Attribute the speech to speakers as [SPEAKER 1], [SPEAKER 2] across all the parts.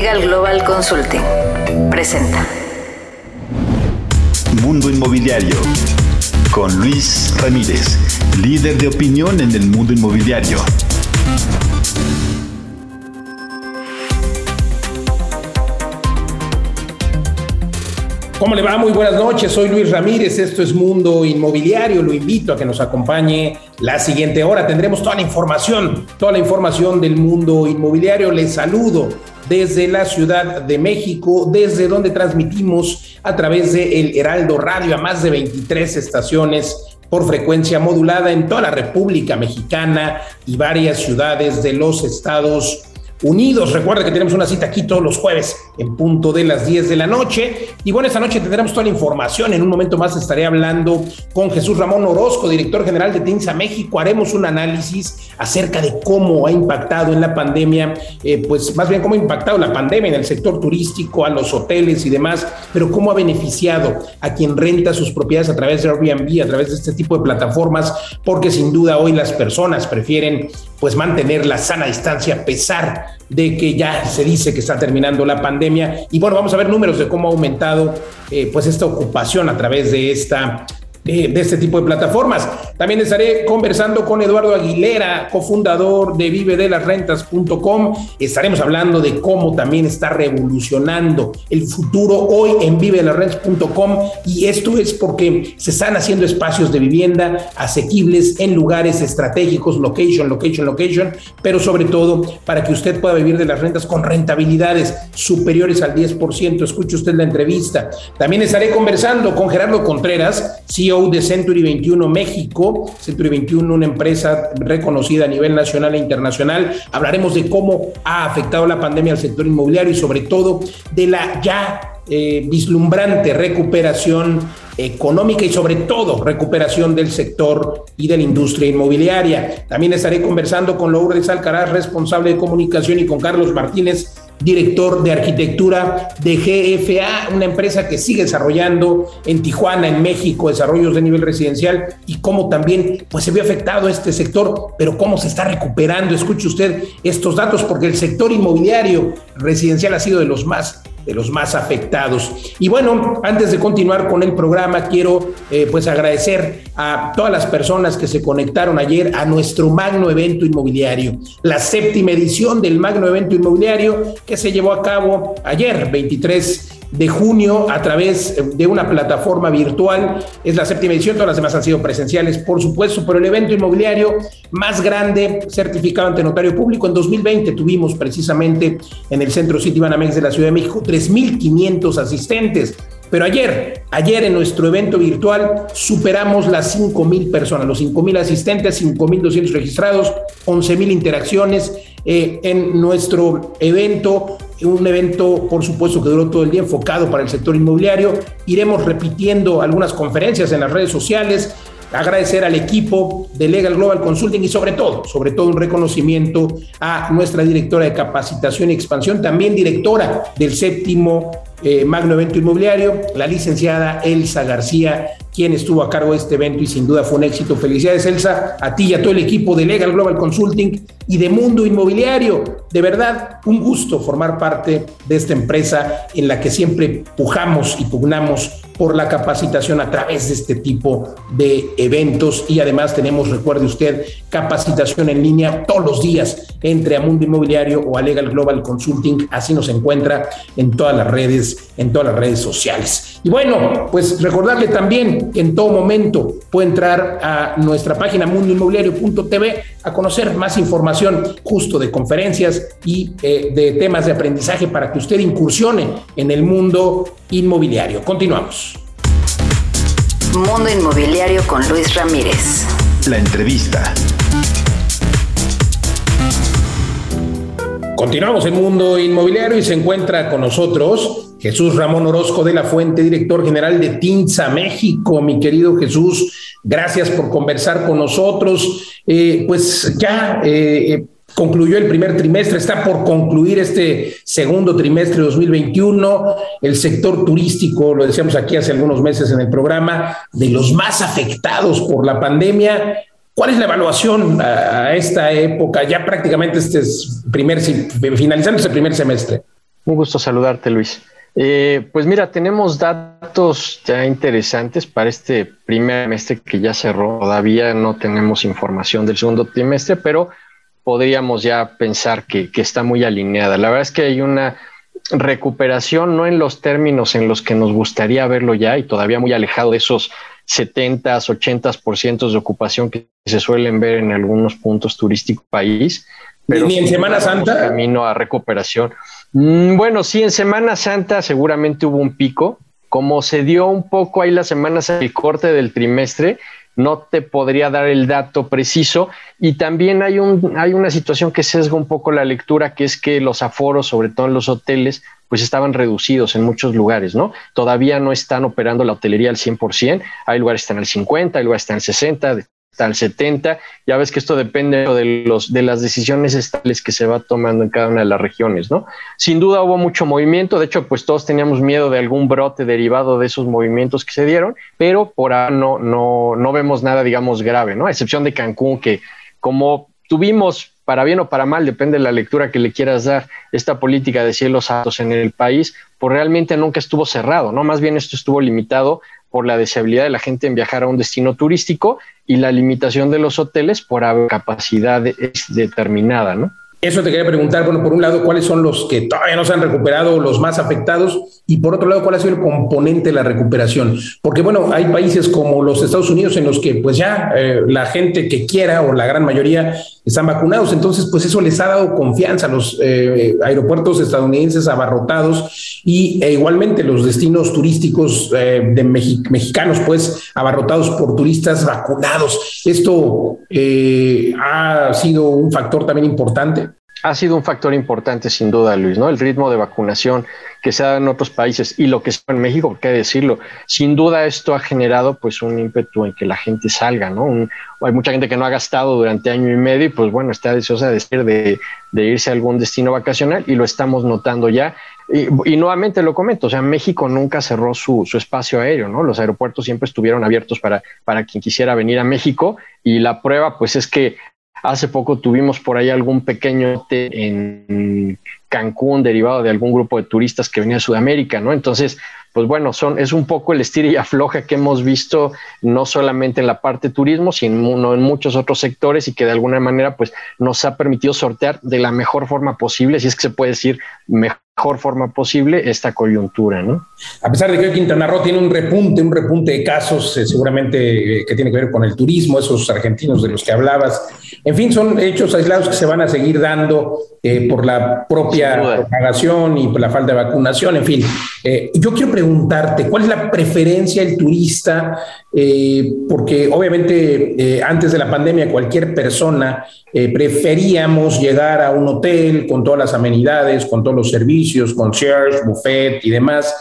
[SPEAKER 1] Legal Global Consulting. Presenta.
[SPEAKER 2] Mundo Inmobiliario con Luis Ramírez, líder de opinión en el mundo inmobiliario.
[SPEAKER 3] ¿Cómo le va? Muy buenas noches, soy Luis Ramírez, esto es Mundo Inmobiliario, lo invito a que nos acompañe la siguiente hora, tendremos toda la información, toda la información del mundo inmobiliario, les saludo desde la Ciudad de México, desde donde transmitimos a través de El Heraldo Radio a más de 23 estaciones por frecuencia modulada en toda la República Mexicana y varias ciudades de los Estados Unidos. Recuerda que tenemos una cita aquí todos los jueves en punto de las 10 de la noche. Y bueno, esta noche tendremos toda la información. En un momento más estaré hablando con Jesús Ramón Orozco, director general de TINSA México. Haremos un análisis acerca de cómo ha impactado en la pandemia, eh, pues más bien cómo ha impactado la pandemia en el sector turístico, a los hoteles y demás, pero cómo ha beneficiado a quien renta sus propiedades a través de Airbnb, a través de este tipo de plataformas, porque sin duda hoy las personas prefieren pues mantener la sana distancia a pesar de que ya se dice que está terminando la pandemia. Y bueno, vamos a ver números de cómo ha aumentado eh, pues esta ocupación a través de esta de, este tipo de plataformas. También estaré conversando con Eduardo Aguilera, cofundador de vivedelasrentas.com. Estaremos hablando de cómo también está revolucionando el futuro hoy en vivedelasrentas.com y esto es porque se están haciendo espacios de vivienda asequibles en lugares estratégicos, location, location, location, pero sobre todo para que usted pueda vivir de las rentas con rentabilidades superiores al 10%. Escuche usted la entrevista. También estaré conversando con Gerardo Contreras, CEO de Century 21 México, Century 21, una empresa reconocida a nivel nacional e internacional. Hablaremos de cómo ha afectado la pandemia al sector inmobiliario y sobre todo de la ya eh, vislumbrante recuperación económica y sobre todo recuperación del sector y de la industria inmobiliaria. También estaré conversando con Lourdes Alcaraz, responsable de comunicación, y con Carlos Martínez, director de arquitectura de GFA, una empresa que sigue desarrollando en Tijuana, en México, desarrollos de nivel residencial y cómo también pues, se vio afectado este sector, pero cómo se está recuperando. Escuche usted estos datos porque el sector inmobiliario residencial ha sido de los más de los más afectados. Y bueno, antes de continuar con el programa, quiero eh, pues agradecer a todas las personas que se conectaron ayer a nuestro magno evento inmobiliario, la séptima edición del magno evento inmobiliario que se llevó a cabo ayer, 23 de junio a través de una plataforma virtual. Es la séptima edición, todas las demás han sido presenciales, por supuesto, pero el evento inmobiliario más grande certificado ante notario público en 2020 tuvimos precisamente en el Centro City Banamex de la Ciudad de México 3.500 asistentes. Pero ayer, ayer en nuestro evento virtual superamos las 5 mil personas, los 5 mil asistentes, 5 mil 200 registrados, 11 mil interacciones eh, en nuestro evento un evento, por supuesto, que duró todo el día enfocado para el sector inmobiliario. Iremos repitiendo algunas conferencias en las redes sociales. Agradecer al equipo de Legal Global Consulting y sobre todo, sobre todo un reconocimiento a nuestra directora de capacitación y expansión, también directora del séptimo eh, Magno Evento Inmobiliario, la licenciada Elsa García, quien estuvo a cargo de este evento y sin duda fue un éxito. Felicidades, Elsa, a ti y a todo el equipo de Legal Global Consulting y de Mundo Inmobiliario. De verdad, un gusto formar parte de esta empresa en la que siempre pujamos y pugnamos por la capacitación a través de este tipo de eventos y además tenemos, recuerde usted, capacitación en línea todos los días entre a Mundo Inmobiliario o a Legal Global Consulting, así nos encuentra en todas las redes, en todas las redes sociales. Y bueno, pues recordarle también en todo momento puede entrar a nuestra página mundoinmobiliario.tv a conocer más información justo de conferencias y eh, de temas de aprendizaje para que usted incursione en el mundo inmobiliario. Continuamos.
[SPEAKER 1] Mundo Inmobiliario con Luis Ramírez.
[SPEAKER 2] La entrevista.
[SPEAKER 3] Continuamos en Mundo Inmobiliario y se encuentra con nosotros Jesús Ramón Orozco de la Fuente, director general de Tinza México. Mi querido Jesús, gracias por conversar con nosotros. Eh, pues ya eh, concluyó el primer trimestre, está por concluir este segundo trimestre de 2021. El sector turístico, lo decíamos aquí hace algunos meses en el programa, de los más afectados por la pandemia. ¿Cuál es la evaluación a, esta época? Ya prácticamente este es primer, finalizando este primer semestre.
[SPEAKER 4] Un gusto saludarte, Luis. Eh, pues mira, tenemos datos ya interesantes para este primer trimestre que ya cerró. Todavía no tenemos información del segundo trimestre, pero podríamos ya pensar que, está muy alineada. La verdad es que hay una recuperación, no en los términos en los que nos gustaría verlo ya y todavía muy alejado de esos 70, 80% de ocupación que se suelen ver en algunos puntos turísticos país.
[SPEAKER 3] Pero ¿Ni en Semana Santa?
[SPEAKER 4] Camino a recuperación. Mm, bueno, sí, en Semana Santa seguramente hubo un pico. Como se dio un poco ahí las semanas el corte del trimestre, no te podría dar el dato preciso. Y también hay, un, hay una situación que sesga un poco la lectura, que es que los aforos, sobre todo en los hoteles, pues estaban reducidos en muchos lugares, ¿no? Todavía no están operando la hotelería al 100%, hay lugares que están al 50, hay lugares que están al 60, al 70. Ya ves que esto depende de, los, de las decisiones estatales que se va tomando en cada una de las regiones, ¿no? Sin duda hubo mucho movimiento, de hecho, pues todos teníamos miedo de algún brote derivado de esos movimientos que se dieron, pero por ahora no, no, no vemos nada, digamos, grave, ¿no? A excepción de Cancún, que como tuvimos para bien o para mal, depende de la lectura que le quieras dar, esta política de cielos altos en el país, pues realmente nunca estuvo cerrado, ¿no? Más bien esto estuvo limitado por la deseabilidad de la gente en viajar a un destino turístico y la limitación de los hoteles por capacidad determinada, ¿no?
[SPEAKER 3] Eso te quería preguntar, bueno, por un lado, ¿cuáles son los que todavía no se han recuperado, los más afectados? Y por otro lado, ¿cuál ha sido el componente de la recuperación? Porque, bueno, hay países como los Estados Unidos en los que pues ya eh, la gente que quiera o la gran mayoría están vacunados. Entonces, pues eso les ha dado confianza a los eh, aeropuertos estadounidenses abarrotados y e igualmente los destinos turísticos eh, de mexicanos, pues abarrotados por turistas vacunados. Esto ha sido un factor también importante
[SPEAKER 4] ha sido un factor importante sin duda, Luis, ¿no? El ritmo de vacunación que se da en otros países y lo que se en México, qué decirlo, sin duda esto ha generado pues un ímpetu en que la gente salga, ¿no? hay mucha gente que no ha gastado durante año y medio y pues bueno, está deseosa de, de, de irse a algún destino vacacional y lo estamos notando ya. Y, nuevamente lo comento, o sea, México nunca cerró su, su, espacio aéreo, ¿no? Los aeropuertos siempre estuvieron abiertos para, para quien quisiera venir a México y la prueba pues es que Hace poco tuvimos por ahí algún pequeño en Cancún derivado de algún grupo de turistas que venía de Sudamérica, ¿no? Entonces, pues bueno, son, es un poco el estilo y afloja que hemos visto no solamente en la parte turismo, sino en muchos otros sectores y que de alguna manera pues nos ha permitido sortear de la mejor forma posible, si es que se puede decir mejor mejor forma posible esta coyuntura, ¿no?
[SPEAKER 3] A pesar de que hoy Quintana Roo tiene un repunte, un repunte de casos, eh, seguramente eh, que tiene que ver con el turismo, esos argentinos de los que hablabas. En fin, son hechos aislados que se van a seguir dando eh, por la propia propagación y por la falta de vacunación. En fin, yo quiero preguntarte, ¿cuál es la preferencia del turista? porque obviamente antes de la pandemia cualquier persona preferíamos llegar a un hotel con todas las amenidades, con todos los servicios concierge, buffet y demás.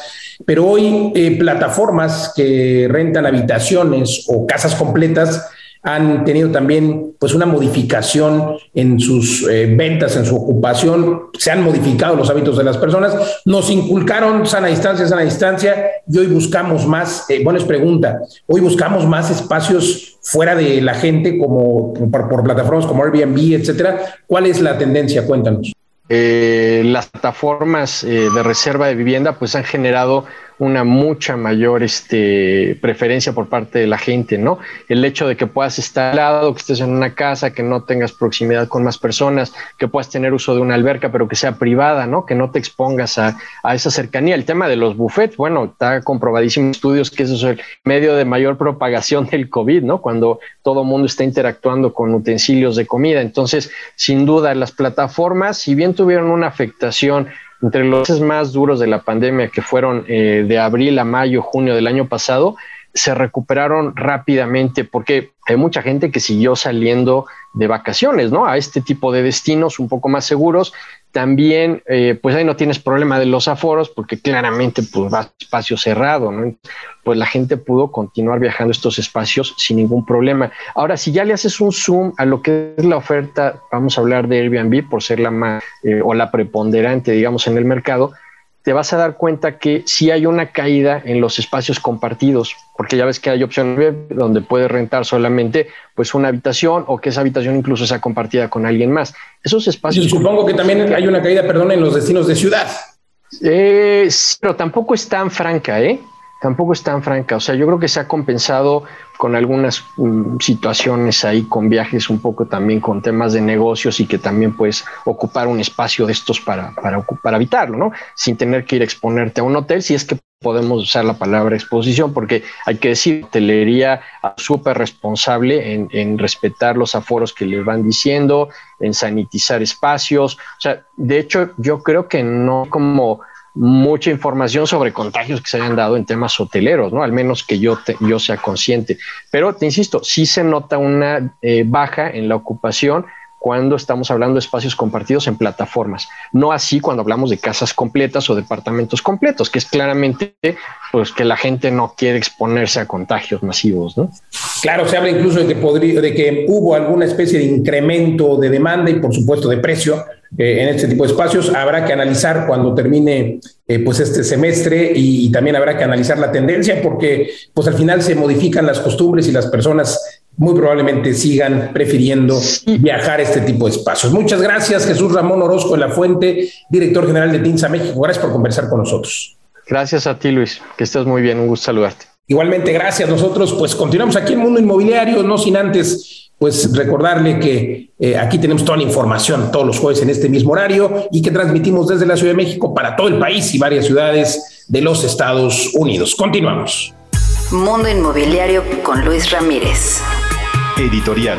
[SPEAKER 3] Pero hoy eh, plataformas que rentan habitaciones o casas completas han tenido también pues una modificación en sus eh, ventas, en su ocupación, se han modificado los hábitos de las personas, nos inculcaron sana distancia, sana distancia y hoy buscamos más, eh, bueno es pregunta, hoy buscamos más espacios fuera de la gente como por, por plataformas como Airbnb, etcétera. ¿Cuál es la tendencia? Cuéntanos.
[SPEAKER 4] Eh, las plataformas eh, de reserva de vivienda pues han generado una mucha mayor este, preferencia por parte de la gente, ¿no? El hecho de que puedas estar al lado, que estés en una casa, que no tengas proximidad con más personas, que puedas tener uso de una alberca, pero que sea privada, ¿no? Que no te expongas a, a esa cercanía. El tema de los buffets, bueno, está comprobadísimo en estudios que eso es el medio de mayor propagación del COVID, ¿no? Cuando todo mundo está interactuando con utensilios de comida. Entonces, sin duda, las plataformas, si bien tuvieron una afectación entre los meses más duros de la pandemia, que fueron eh, de abril a mayo, junio del año pasado, se recuperaron rápidamente porque hay mucha gente que siguió saliendo de vacaciones, ¿no? A este tipo de destinos un poco más seguros también, eh, pues ahí no tienes problema de los aforos porque claramente pues va espacio cerrado, ¿no? Pues la gente pudo continuar viajando estos espacios sin ningún problema. Ahora, si ya le haces un zoom a lo que es la oferta, vamos a hablar de Airbnb por ser la más eh, o la preponderante, digamos, en el mercado, te vas a dar cuenta que sí hay una caída en los espacios compartidos, porque ya ves que hay opciones donde puedes rentar solamente pues una habitación o que esa habitación incluso sea compartida con alguien más. Esos espacios.
[SPEAKER 3] supongo que también hay una caída, perdón, en los destinos de ciudad.
[SPEAKER 4] Eh, pero tampoco es tan franca, ¿eh? Tampoco es tan franca. O sea, yo creo que se ha compensado con algunas mm, situaciones ahí, con viajes un poco también con temas de negocios y que también puedes ocupar un espacio de estos para, para, para habitarlo, ¿no? Sin tener que ir a exponerte a un hotel, si es que podemos usar la palabra exposición, porque hay que decir, hotelería súper responsable en, en, respetar los aforos que les van diciendo, en sanitizar espacios. O sea, de hecho, yo creo que no como mucha información sobre contagios que se hayan dado en temas hoteleros, ¿no? Al menos que yo, yo sea consciente. Pero te insisto, sí se nota una eh, baja en la ocupación cuando estamos hablando de espacios compartidos en plataformas, no así cuando hablamos de casas completas o departamentos completos, que es claramente pues que la gente no quiere exponerse a contagios masivos, ¿no?
[SPEAKER 3] Claro, se habla incluso de que podría, de que hubo alguna especie de incremento de demanda y por supuesto de precio eh, en este tipo de espacios. Habrá que analizar cuando termine eh, pues este semestre y, y, también habrá que analizar la tendencia porque pues al final se modifican las costumbres y las personas muy probablemente sigan prefiriendo viajar a este tipo de espacios. Muchas gracias, Jesús Ramón Orozco de la Fuente, director general de TINSA México. Gracias por conversar con nosotros.
[SPEAKER 4] Gracias a ti, Luis. Que estés muy bien. Un gusto saludarte.
[SPEAKER 3] Igualmente, gracias. Nosotros pues continuamos aquí en Mundo Inmobiliario, no sin antes pues recordarle que eh, aquí tenemos toda la información todos los jueves en este mismo horario y que transmitimos desde la Ciudad de México para todo el país y varias ciudades de los Estados Unidos. Continuamos.
[SPEAKER 1] Mundo Inmobiliario con Luis Ramírez.
[SPEAKER 2] Editorial.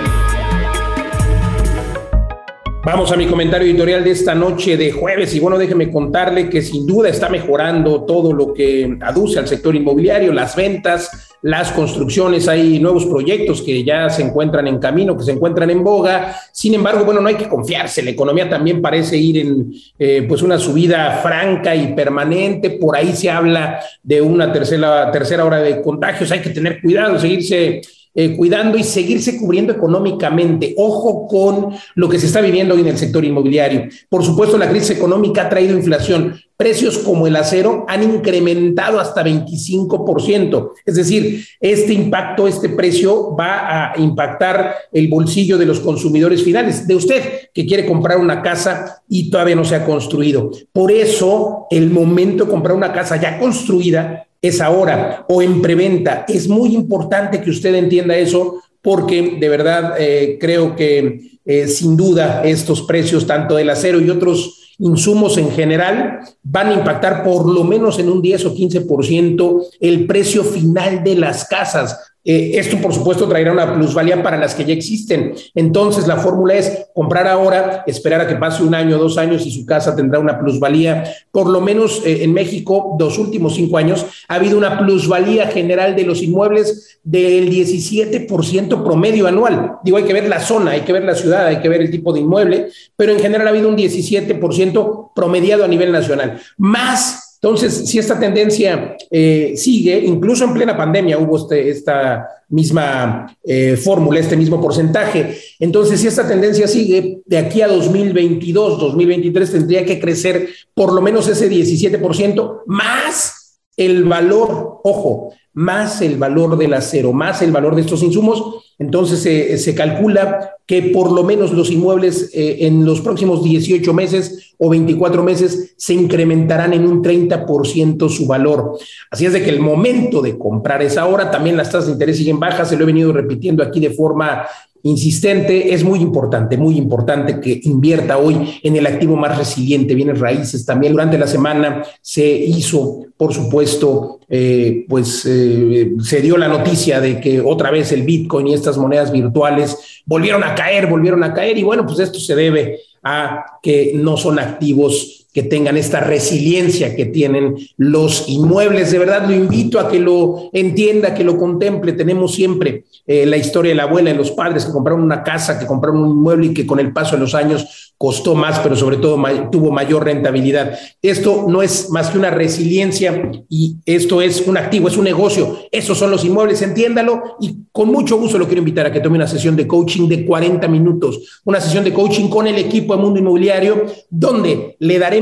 [SPEAKER 3] Vamos a mi comentario editorial de esta noche de jueves y bueno, déjeme contarle que sin duda está mejorando todo lo que aduce al sector inmobiliario, las ventas, las construcciones, hay nuevos proyectos que ya se encuentran en camino, que se encuentran en boga. Sin embargo, bueno, no hay que confiarse. La economía también parece ir en eh, pues una subida franca y permanente. Por ahí se habla de una tercera, tercera hora de contagios. Hay que tener cuidado, seguirse eh, cuidando y seguirse cubriendo económicamente. Ojo con lo que se está viviendo hoy en el sector inmobiliario. Por supuesto, la crisis económica ha traído inflación. Precios como el acero han incrementado hasta 25%. Es decir, este impacto, este precio va a impactar el bolsillo de los consumidores finales, de usted que quiere comprar una casa y todavía no se ha construido. Por eso, el momento de comprar una casa ya construida es ahora o en preventa. Es muy importante que usted entienda eso porque de verdad eh, creo que eh, sin duda estos precios, tanto del acero y otros insumos en general, van a impactar por lo menos en un 10 o 15% el precio final de las casas. Eh, esto, por supuesto, traerá una plusvalía para las que ya existen. Entonces, la fórmula es comprar ahora, esperar a que pase un año, dos años y su casa tendrá una plusvalía. Por lo menos eh, en México, los últimos cinco años, ha habido una plusvalía general de los inmuebles del 17% promedio anual. Digo, hay que ver la zona, hay que ver la ciudad, hay que ver el tipo de inmueble, pero en general ha habido un 17% promediado a nivel nacional. Más entonces, si esta tendencia eh, sigue, incluso en plena pandemia hubo este, esta misma eh, fórmula, este mismo porcentaje. Entonces, si esta tendencia sigue, de aquí a 2022, 2023 tendría que crecer por lo menos ese 17% más el valor, ojo, más el valor del acero, más el valor de estos insumos. Entonces se calcula que por lo menos los inmuebles eh, en los próximos 18 meses o 24 meses se incrementarán en un 30% su valor. Así es de que el momento de comprar es ahora, también las tasas de interés siguen bajas, se lo he venido repitiendo aquí de forma insistente, es muy importante, muy importante que invierta hoy en el activo más resiliente, bienes raíces. También durante la semana se hizo, por supuesto, eh, pues eh, se dio la noticia de que otra vez el Bitcoin y estas monedas virtuales volvieron a caer, volvieron a caer y bueno, pues esto se debe a que no son activos que tengan esta resiliencia que tienen los inmuebles. De verdad lo invito a que lo entienda, que lo contemple. Tenemos siempre eh, la historia de la abuela y los padres que compraron una casa, que compraron un inmueble y que con el paso de los años costó más, pero sobre todo tuvo mayor rentabilidad. Esto no es más que una resiliencia y esto es un activo, es un negocio. Esos son los inmuebles, entiéndalo y con mucho gusto lo quiero invitar a que tome una sesión de coaching de 40 minutos, una sesión de coaching con el equipo de Mundo Inmobiliario, donde le daré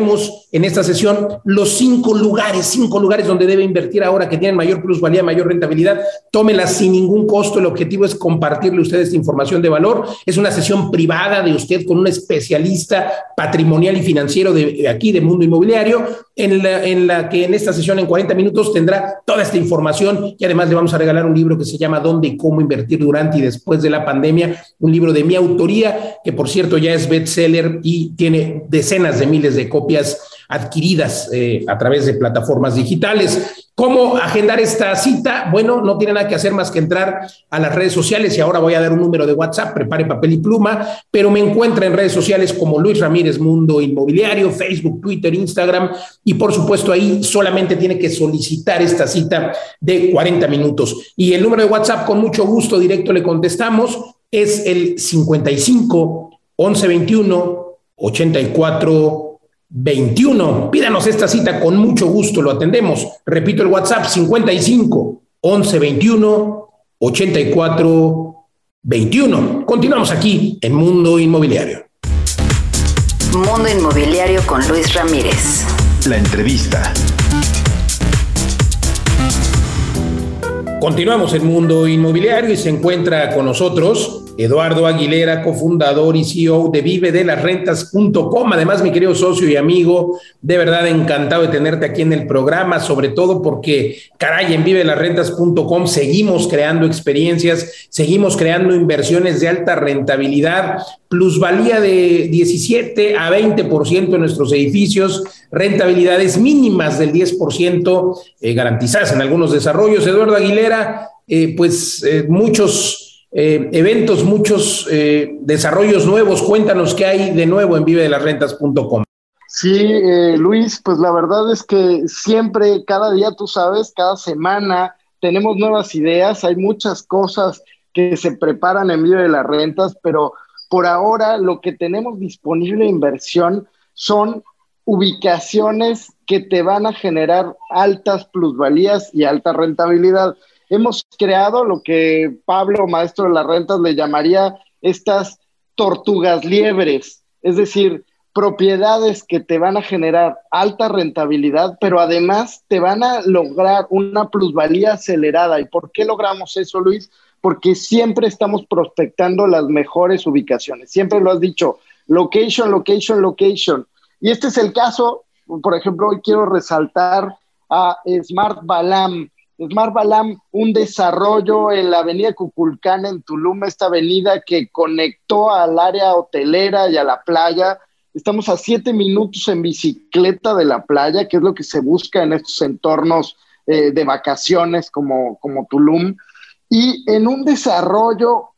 [SPEAKER 3] en esta sesión los cinco lugares, cinco lugares donde debe invertir ahora que tienen mayor plusvalía, mayor rentabilidad. Tómelas sin ningún costo. El objetivo es compartirle a ustedes información de valor. Es una sesión privada de usted con un especialista patrimonial y financiero de, aquí, de Mundo Inmobiliario, en la, en la que en esta sesión en 40 minutos tendrá toda esta información y además le vamos a regalar un libro que se llama Dónde y cómo invertir durante y después de la pandemia, un libro de mi autoría, que por cierto ya es bestseller y tiene decenas de miles de copias adquiridas eh, a través de plataformas digitales. ¿Cómo agendar esta cita? Bueno, no tiene nada que hacer más que entrar a las redes sociales y ahora voy a dar un número de WhatsApp, prepare papel y pluma, pero me encuentra en redes sociales como Luis Ramírez Mundo Inmobiliario, Facebook, Twitter, Instagram y por supuesto ahí solamente tiene que solicitar esta cita de 40 minutos. Y el número de WhatsApp con mucho gusto directo le contestamos es el 55 11 21 84 21. Pídanos esta cita con mucho gusto, lo atendemos. Repito el WhatsApp 55 11 21 84 21. Continuamos aquí en Mundo Inmobiliario.
[SPEAKER 1] Mundo Inmobiliario con Luis Ramírez.
[SPEAKER 2] La entrevista.
[SPEAKER 3] Continuamos en Mundo Inmobiliario y se encuentra con nosotros Eduardo Aguilera, cofundador y CEO de vive de las rentas.com. Además, mi querido socio y amigo, de verdad encantado de tenerte aquí en el programa, sobre todo porque, caray, en vive las rentas.com seguimos creando experiencias, seguimos creando inversiones de alta rentabilidad, plusvalía de 17 a 20% en nuestros edificios, rentabilidades mínimas del 10% eh, garantizadas en algunos desarrollos. Eduardo Aguilera, eh, pues eh, muchos eh, eventos, muchos eh, desarrollos nuevos. Cuéntanos qué hay de nuevo en vivedelasrentas.com.
[SPEAKER 5] Sí, eh, Luis, pues la verdad es que siempre, cada día, tú sabes, cada semana tenemos nuevas ideas, hay muchas cosas que se preparan en Vive de las Rentas, pero por ahora lo que tenemos disponible de inversión son ubicaciones que te van a generar altas plusvalías y alta rentabilidad hemos creado lo que Pablo, maestro de las rentas, le llamaría estas tortugas liebres, es decir, propiedades que te van a generar alta rentabilidad, pero además te van a lograr una plusvalía acelerada. ¿Y por qué logramos eso, Luis? Porque siempre estamos prospectando las mejores ubicaciones. Siempre lo has dicho, location, location, location. Y este es el caso, por ejemplo, hoy quiero resaltar a Smart Balam, Smart Balam, un desarrollo en la avenida Cuculcán en Tulum, esta avenida que conectó al área hotelera y a la playa. Estamos a siete minutos en bicicleta de la playa, que es lo que se busca en estos entornos eh, de vacaciones como, como Tulum. Y en un desarrollo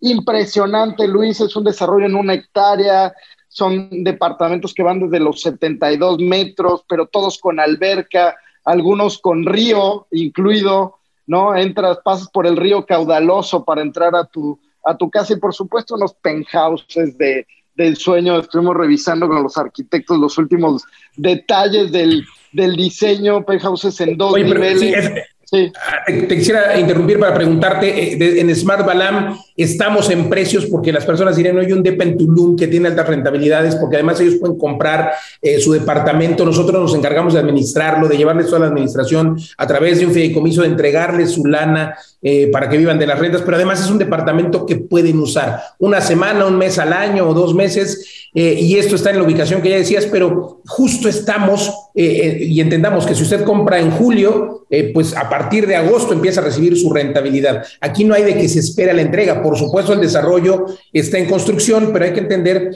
[SPEAKER 5] impresionante, Luis, es un desarrollo en una hectárea, son departamentos que van desde los 72 metros, pero todos con alberca, algunos con río incluido, ¿no? Entras, pasas por el río caudaloso para entrar a tu, a tu casa y por supuesto unos penthouses de, del sueño. Estuvimos revisando con los arquitectos los últimos detalles del, del diseño, penthouses en dos niveles.
[SPEAKER 3] Ah, te, quisiera interrumpir para preguntarte, eh, en Smart Balam estamos en precios porque las personas dirían, no hay un DEPA en Tulum que tiene altas rentabilidades, porque además ellos pueden comprar eh, su departamento, nosotros nos encargamos de administrarlo, de llevarles toda la administración a través de un fideicomiso, de entregarles su lana eh, para que vivan de las rentas, pero además es un departamento que pueden usar una semana, un mes al año o dos meses eh, y esto está en la ubicación que ya decías, pero justo estamos eh, y entendamos que si usted compra en julio, pues a partir de agosto empieza a recibir su rentabilidad. Aquí no hay de que se espera la entrega. Por supuesto, el desarrollo está en construcción, pero hay que entender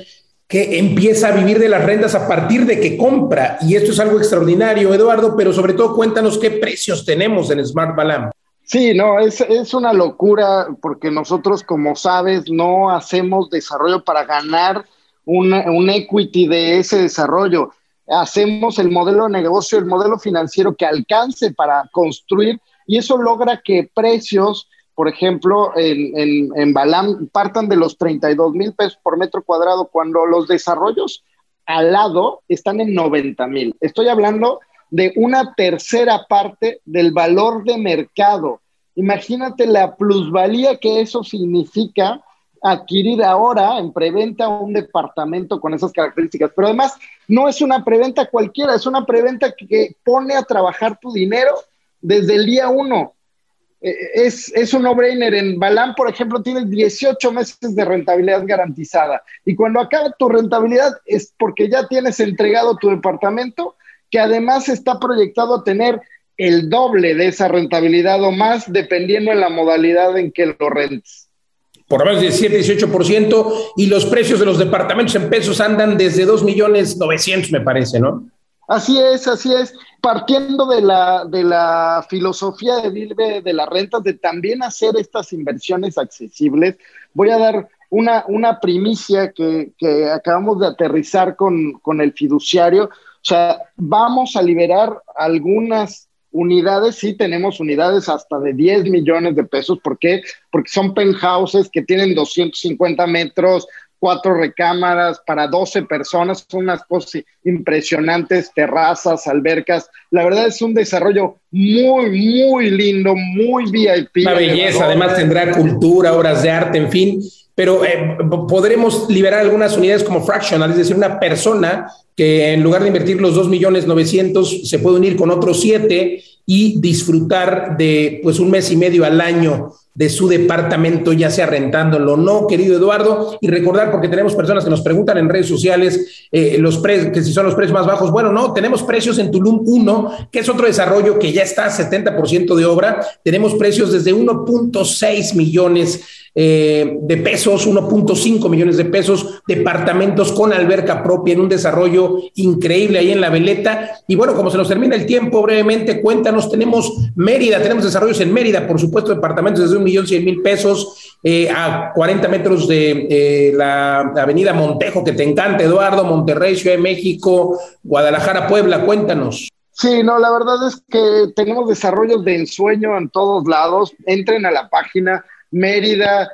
[SPEAKER 3] que empieza a vivir de las rentas a partir de que compra. Y esto es algo extraordinario, Eduardo, pero sobre todo cuéntanos qué precios tenemos en Smart Balam.
[SPEAKER 5] Sí, no, es, es, una locura porque nosotros, como sabes, no hacemos desarrollo para ganar un equity de ese desarrollo. Hacemos el modelo de negocio, el modelo financiero que alcance para construir y eso logra que precios, por ejemplo, en, en, en Balam partan de los 32 mil pesos por metro cuadrado cuando los desarrollos al lado están en 90 mil. Estoy hablando de una tercera parte del valor de mercado. Imagínate la plusvalía que eso significa adquirir ahora en preventa un departamento con esas características. Pero además, no es una preventa cualquiera, es una preventa que pone a trabajar tu dinero desde el día uno. Eh, es, es un no-brainer. En Balán, por ejemplo, tienes 18 meses de rentabilidad garantizada. Y cuando acaba tu rentabilidad es porque ya tienes entregado tu departamento, que además está proyectado a tener el doble de esa rentabilidad o más, dependiendo de la modalidad en que lo rentes
[SPEAKER 3] por lo menos 17, 18%, y los precios de los departamentos en pesos andan desde 2 millones 900, me parece, ¿no?
[SPEAKER 5] Así es, así es. Partiendo de la, de la filosofía de Vive de las rentas, de también hacer estas inversiones accesibles, voy a dar una, una primicia que, que acabamos de aterrizar con, con el fiduciario. O sea, vamos a liberar algunas unidades, sí tenemos unidades hasta de 10 millones de pesos. ¿Por qué? Porque son penthouses que tienen 250 metros, cuatro recámaras para 12 personas, son unas cosas impresionantes, terrazas, albercas. La verdad es un desarrollo muy, muy lindo, muy VIP.
[SPEAKER 3] Una belleza, además tendrá cultura, obras de arte, en fin pero eh, podremos liberar algunas unidades como fractional, es decir, una persona que en lugar de invertir los 2 millones 900 se puede unir con otros 7 y disfrutar de pues un mes y medio al año de su departamento, ya sea rentándolo o no, querido Eduardo, y recordar, porque tenemos personas que nos preguntan en redes sociales eh, los precios, que si son los precios más bajos. Bueno, no, tenemos precios en Tulum 1, que es otro desarrollo que ya está a 70% de obra. Tenemos precios desde 1.6 millones eh, de pesos, 1.5 millones de pesos, departamentos con alberca propia en un desarrollo increíble ahí en la veleta. Y bueno, como se nos termina el tiempo, brevemente, cuéntanos, tenemos Mérida, tenemos desarrollos en Mérida, por supuesto, departamentos desde un millón cien mil pesos eh, a 40 metros de eh, la avenida Montejo, que te encanta, Eduardo, Monterrey, Ciudad de México, Guadalajara, Puebla, cuéntanos.
[SPEAKER 5] Sí, no, la verdad es que tenemos desarrollos de ensueño en todos lados. Entren a la página Mérida,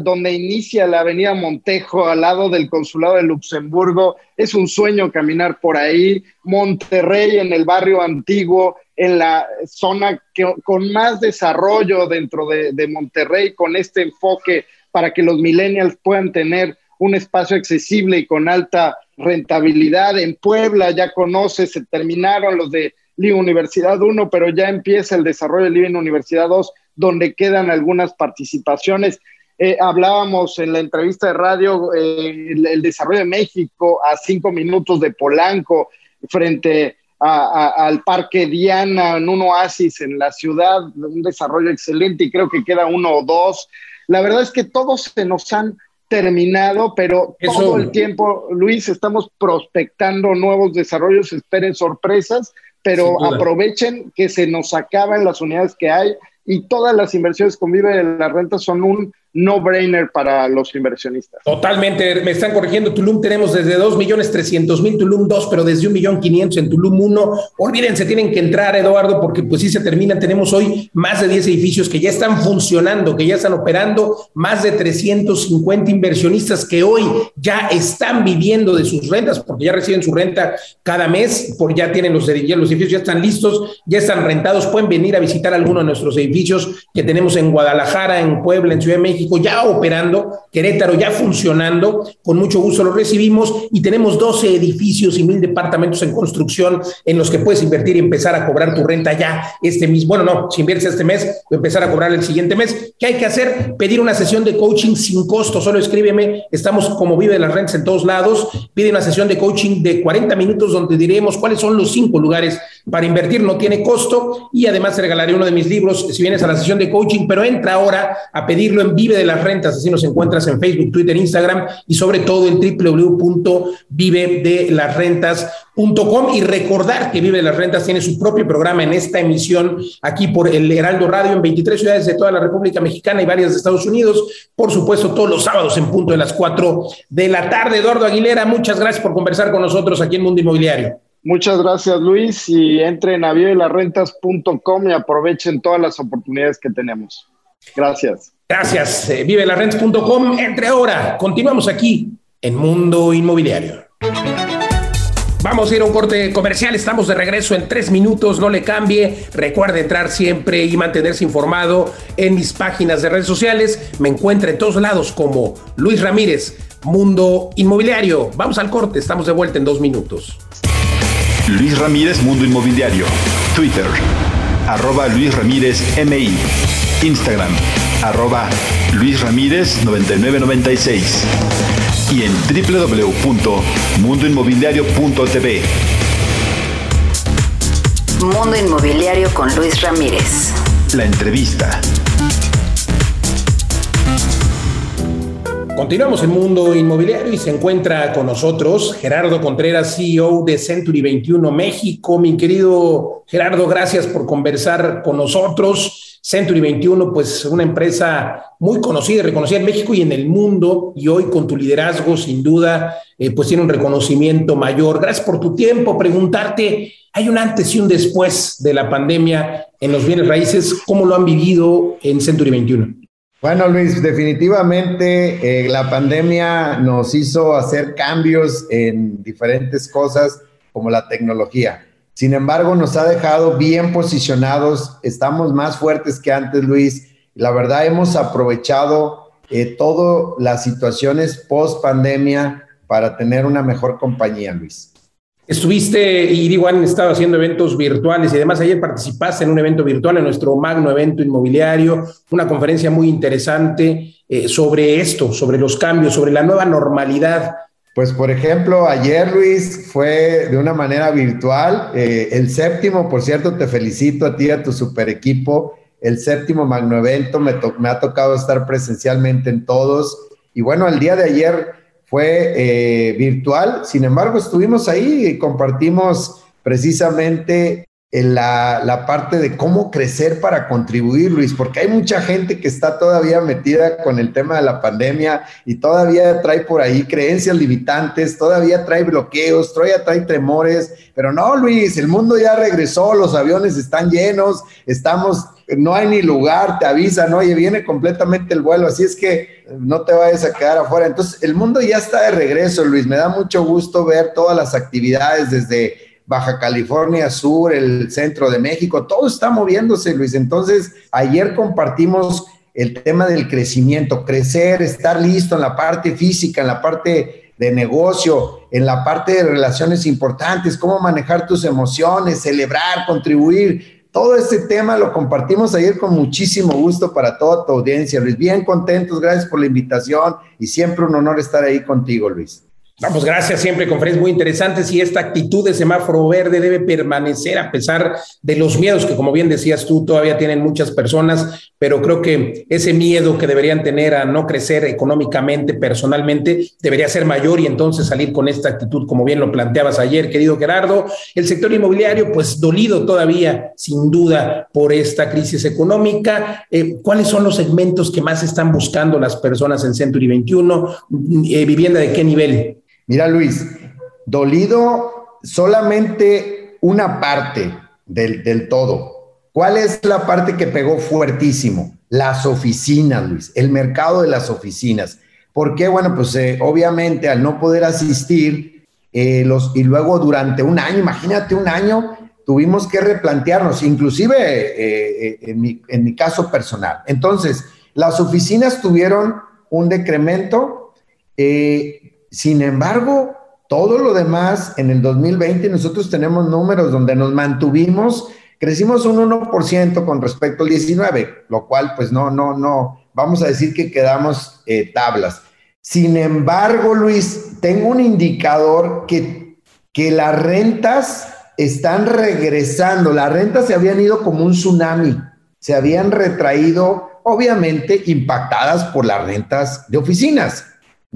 [SPEAKER 5] donde inicia la avenida Montejo, al lado del consulado de Luxemburgo. Es un sueño caminar por ahí. Monterrey, en el barrio antiguo, en la zona con más desarrollo dentro de, Monterrey, con este enfoque para que los millennials puedan tener un espacio accesible y con alta rentabilidad. En Puebla ya conoce, se terminaron los de Liga Universidad 1, pero ya empieza el desarrollo de Liga Universidad 2 donde quedan algunas participaciones. Eh, hablábamos en la entrevista de radio eh, el, desarrollo de México a cinco minutos de Polanco frente al Parque Diana, en un oasis en la ciudad, un desarrollo excelente y creo que queda uno o dos. La verdad es que todos se nos han terminado, pero todo el tiempo, Luis, estamos prospectando nuevos desarrollos, esperen sorpresas, pero aprovechen que se nos acaban las unidades que hay y todas las inversiones con Vive de la Renta son un no-brainer para los inversionistas.
[SPEAKER 3] Totalmente, me están corrigiendo. Tulum tenemos desde 2 millones 300 mil, Tulum 2, pero desde 1 millón 500 en Tulum 1. Olvídense, tienen que entrar, Eduardo, porque pues sí se terminan. Tenemos hoy más de 10 edificios que ya están funcionando, que ya están operando, más de 350 inversionistas que hoy ya están viviendo de sus rentas, porque ya reciben su renta cada mes, porque ya tienen los, ya los edificios, ya están listos, ya están rentados. Pueden venir a visitar alguno de nuestros edificios que tenemos en Guadalajara, en Puebla, en Ciudad de Ya operando, Querétaro ya funcionando, con mucho gusto lo recibimos y tenemos 12 edificios y mil departamentos en construcción en los que puedes invertir y empezar a cobrar tu renta ya este mismo, bueno, no, si inviertes este mes, empezar a cobrar el siguiente mes. ¿Qué hay que hacer? Pedir una sesión de coaching sin costo, solo escríbeme, estamos como vive las rentas en todos lados, pide una sesión de coaching de 40 minutos donde diremos cuáles son los cinco lugares para invertir, no tiene costo y además te regalaré uno de mis libros si vienes a la sesión de coaching, pero entra ahora a pedirlo en Vive de las Rentas, así nos encuentras en Facebook, Twitter, Instagram y sobre todo en www.vivedelasrentas.com y recordar que Vive de las Rentas tiene su propio programa en esta emisión aquí por el Heraldo Radio en 23 ciudades de toda la República Mexicana y varias de Estados Unidos, por supuesto todos los sábados en punto de las 4 de la tarde. Eduardo Aguilera, muchas gracias por conversar con nosotros aquí en Mundo Inmobiliario.
[SPEAKER 5] Muchas gracias, Luis. Y entren a vivelasrentas.com y aprovechen todas las oportunidades que tenemos. Gracias.
[SPEAKER 3] Gracias. Eh, vivelarrents.com. Entre ahora, continuamos aquí en Mundo Inmobiliario. Vamos a ir a un corte comercial, estamos de regreso en tres minutos, no le cambie. Recuerde entrar siempre y mantenerse informado en mis páginas de redes sociales. Me encuentra en todos lados como Luis Ramírez, Mundo Inmobiliario. Vamos al corte, estamos de vuelta en dos minutos.
[SPEAKER 2] Luis Ramírez, Mundo Inmobiliario. Twitter, arroba Luis Ramírez MI. Instagram, arroba Luis Ramírez 9996 y en www.mundoinmobiliario.tv.
[SPEAKER 1] Mundo Inmobiliario con Luis Ramírez.
[SPEAKER 2] La entrevista.
[SPEAKER 3] Continuamos en Mundo Inmobiliario y se encuentra con nosotros Gerardo Contreras, CEO de Century 21 México. Mi querido Gerardo, gracias por conversar con nosotros. Century 21, pues una empresa muy conocida y reconocida en México y en el mundo, y hoy con tu liderazgo, sin duda, eh, pues tiene un reconocimiento mayor. Gracias por tu tiempo. Preguntarte, ¿hay un antes y un después de la pandemia en los bienes raíces? ¿Cómo lo han vivido en Century 21?
[SPEAKER 6] Bueno, Luis, definitivamente eh, la pandemia nos hizo hacer cambios en diferentes cosas como la tecnología. Sin embargo, nos ha dejado bien posicionados, estamos más fuertes que antes, Luis. La verdad, hemos aprovechado eh, todas las situaciones post pandemia para tener una mejor compañía, Luis.
[SPEAKER 3] Estuviste, y digo, han estado haciendo eventos virtuales y además ayer participaste en un evento virtual, en nuestro magno evento inmobiliario, una conferencia muy interesante eh, sobre esto, sobre los cambios, sobre la nueva normalidad.
[SPEAKER 6] Pues por ejemplo, ayer Luis fue de una manera virtual, eh, el séptimo, por cierto, te felicito a ti, a tu super equipo, el séptimo magno evento, me, me ha tocado estar presencialmente en todos. Y bueno, el día de ayer fue eh, virtual, sin embargo estuvimos ahí y compartimos precisamente la, la, parte de cómo crecer para contribuir, Luis, porque hay mucha gente que está todavía metida con el tema de la pandemia y todavía trae por ahí creencias limitantes, todavía trae bloqueos, todavía trae temores, pero no, Luis, el mundo ya regresó, los aviones están llenos, estamos, no hay ni lugar, te avisan, oye, viene completamente el vuelo, así es que no te vayas a quedar afuera. Entonces, el mundo ya está de regreso, Luis, me da mucho gusto ver todas las actividades desde Baja California Sur, el centro de México, todo está moviéndose, Luis. Entonces, ayer compartimos el tema del crecimiento, crecer, estar listo en la parte física, en la parte de negocio, en la parte de relaciones importantes, cómo manejar tus emociones, celebrar, contribuir. Todo este tema lo compartimos ayer con muchísimo gusto para toda tu audiencia, Luis. Bien contentos, gracias por la invitación y siempre un honor estar ahí contigo, Luis.
[SPEAKER 3] Vamos, gracias, siempre conferencias muy interesantes y esta actitud de semáforo verde debe permanecer a pesar de los miedos que, como bien decías tú, todavía tienen muchas personas, pero creo que ese miedo que deberían tener a no crecer económicamente, personalmente, debería ser mayor y entonces salir con esta actitud, como bien lo planteabas ayer, querido Gerardo. El sector inmobiliario, pues dolido todavía, sin duda, por esta crisis económica. Eh, ¿Cuáles son los segmentos que más están buscando las personas en Century 21? Eh, ¿Vivienda de qué nivel?
[SPEAKER 6] Mira, Luis, dolido solamente una parte del, todo. ¿Cuál es la parte que pegó fuertísimo? Las oficinas, Luis, el mercado de las oficinas. ¿Por qué? Bueno, pues eh, obviamente al no poder asistir eh, los, y luego durante un año, imagínate un año, tuvimos que replantearnos, inclusive eh, en, mi, en mi caso personal. Entonces, las oficinas tuvieron un decremento. Sin embargo, todo lo demás en el 2020 nosotros tenemos números donde nos mantuvimos, crecimos un 1% con respecto al 19, lo cual pues no, no, no, vamos a decir que quedamos eh, tablas. Sin embargo, Luis, tengo un indicador que, que las rentas están regresando, las rentas se habían ido como un tsunami, se habían retraído, obviamente impactadas por las rentas de oficinas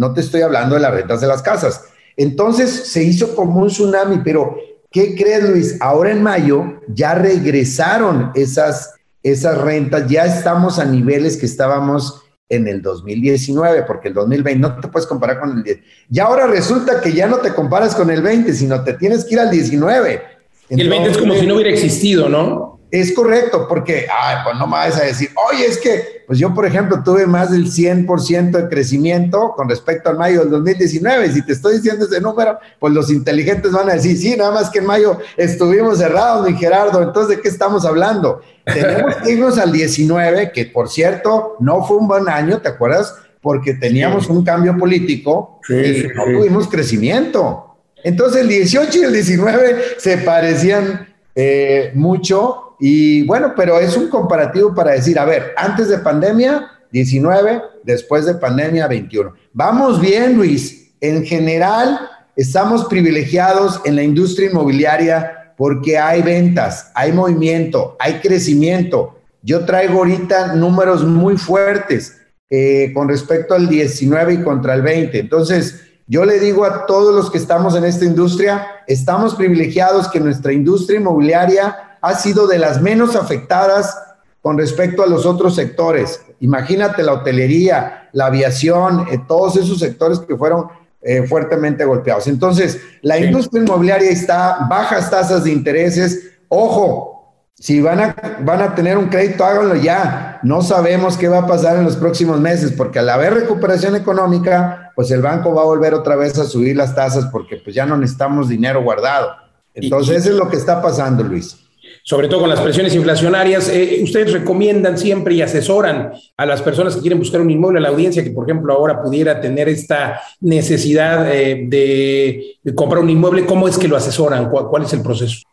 [SPEAKER 6] no te estoy hablando de las rentas de las casas. Entonces se hizo como un tsunami, pero ¿qué crees, Luis? Ahora en mayo ya regresaron esas, esas rentas, ya estamos a niveles que estábamos en el 2019, porque el 2020 no te puedes comparar con el 10. Y ahora resulta que ya no te comparas con el 20, sino te tienes que ir al 19.
[SPEAKER 3] y el 20 es como si no hubiera existido, ¿no?
[SPEAKER 6] Es correcto, porque, ay, pues no me vas a decir, oye, es que, pues yo, por ejemplo, tuve más del 100% de crecimiento con respecto al mayo del 2019. Si te estoy diciendo ese número, pues los inteligentes van a decir, sí, nada más que en mayo estuvimos cerrados, mi Gerardo. Entonces, ¿de qué estamos hablando? Tenemos que irnos al 19, que por cierto, no fue un buen año, ¿te acuerdas? Porque teníamos un cambio político y no tuvimos crecimiento. Entonces, el 18 y el 19 se parecían eh, mucho y bueno, pero es un comparativo para decir, a ver, antes de pandemia, 19, después de pandemia, 21. Vamos bien, Luis. En general, estamos privilegiados en la industria inmobiliaria porque hay ventas, hay movimiento, hay crecimiento. Yo traigo ahorita números muy fuertes eh, con respecto al 19 y contra el 20. Entonces, yo le digo a todos los que estamos en esta industria, estamos privilegiados que nuestra industria inmobiliaria ha sido de las menos afectadas con respecto a los otros sectores. Imagínate la hotelería, la aviación, eh, todos esos sectores que fueron eh, fuertemente golpeados. Entonces, la industria inmobiliaria está bajas tasas de intereses. Ojo, si van a, van a tener un crédito, háganlo ya. No sabemos qué va a pasar en los próximos meses, porque al haber recuperación económica, pues el banco va a volver otra vez a subir las tasas porque pues ya no necesitamos dinero guardado. Entonces, eso es lo que está pasando, Luis
[SPEAKER 3] sobre todo con las presiones inflacionarias. Eh, ustedes recomiendan siempre y asesoran a las personas que quieren buscar un inmueble, a la audiencia que, por ejemplo, ahora pudiera tener esta necesidad eh, de, comprar un inmueble, ¿cómo es que lo asesoran? ¿Cuál, es el proceso?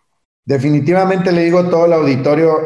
[SPEAKER 6] Definitivamente le digo a todo el auditorio,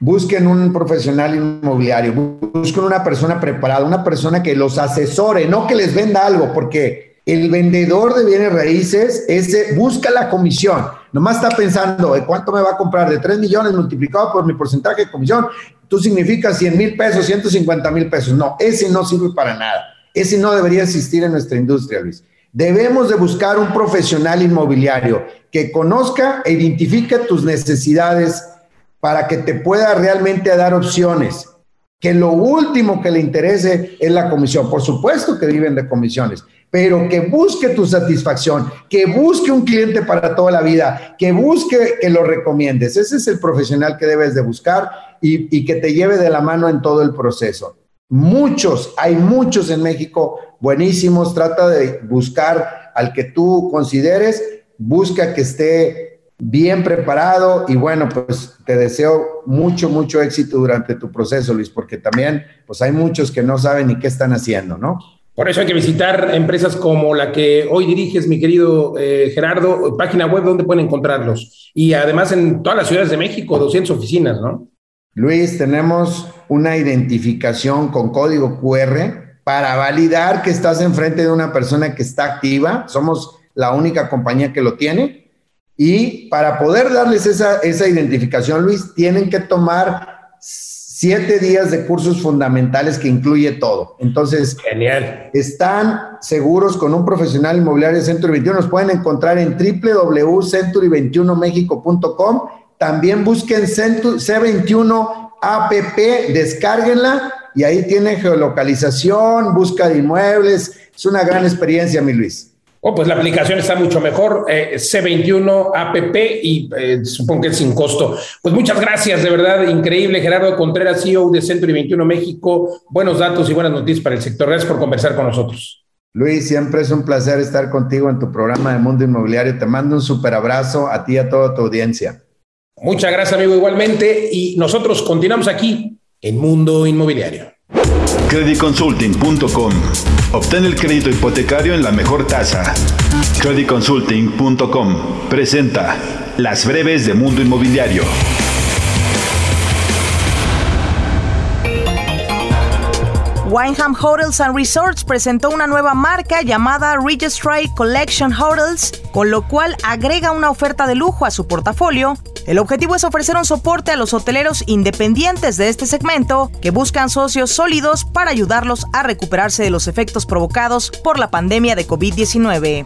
[SPEAKER 6] busquen un profesional inmobiliario, busquen una persona preparada, una persona que los asesore, no que les venda algo, porque el vendedor de bienes raíces ese busca la comisión Nomás está pensando, ¿cuánto me va a comprar? De 3 millones multiplicado por mi porcentaje de comisión, tú significas 100 mil pesos, 150 mil pesos. No, ese no sirve para nada. Ese no debería existir en nuestra industria, Luis. Debemos de buscar un profesional inmobiliario que conozca e identifique tus necesidades para que te pueda realmente dar opciones. Que lo último que le interese es la comisión. Por supuesto que viven de comisiones, pero que busque tu satisfacción, que busque un cliente para toda la vida, que busque que lo recomiendes. Ese es el profesional que debes de buscar y, que te lleve de la mano en todo el proceso. Muchos, hay muchos en México buenísimos. Trata de buscar al que tú consideres, busca que esté bien preparado y bueno, pues te deseo mucho, mucho éxito durante tu proceso, Luis, porque también pues hay muchos que no saben ni qué están haciendo, ¿no?
[SPEAKER 3] Por eso hay que visitar empresas como la que hoy diriges, mi querido eh, Gerardo, página web donde pueden encontrarlos. Y además en todas las ciudades de México, 200 oficinas, ¿no?
[SPEAKER 6] Luis, tenemos una identificación con código QR para validar que estás enfrente de una persona que está activa. Somos la única compañía que lo tiene. Y para poder darles esa, esa identificación, Luis, tienen que tomar siete días de cursos fundamentales que incluye todo. Entonces,
[SPEAKER 3] genial.
[SPEAKER 6] Están seguros con un profesional inmobiliario de Century 21. Nos pueden encontrar en www.century21mexico.com. También busquen C21 app, descárguenla y ahí tienen geolocalización, busca de inmuebles. Es una gran experiencia, mi Luis.
[SPEAKER 3] Oh, pues la aplicación está mucho mejor, eh, C21 app y eh, supongo que es sin costo. Pues muchas gracias, de verdad, increíble. Gerardo Contreras, CEO de Centro y 21 México. Buenos datos y buenas noticias para el sector. Gracias por conversar con nosotros.
[SPEAKER 6] Luis, siempre es un placer estar contigo en tu programa de Mundo Inmobiliario. Te mando un súper abrazo a ti y a toda tu audiencia.
[SPEAKER 3] Muchas gracias, amigo, igualmente. Y nosotros continuamos aquí en Mundo Inmobiliario.
[SPEAKER 2] Creditconsulting.com. Obtén el crédito hipotecario en la mejor tasa. Creditconsulting.com presenta Las breves de Mundo Inmobiliario.
[SPEAKER 7] Wineham Hotels and Resorts presentó una nueva marca llamada Registry Collection Hotels, con lo cual agrega una oferta de lujo a su portafolio el objetivo es ofrecer un soporte a los hoteleros independientes de este segmento que buscan socios sólidos para ayudarlos a recuperarse de los efectos provocados por la pandemia de COVID-19.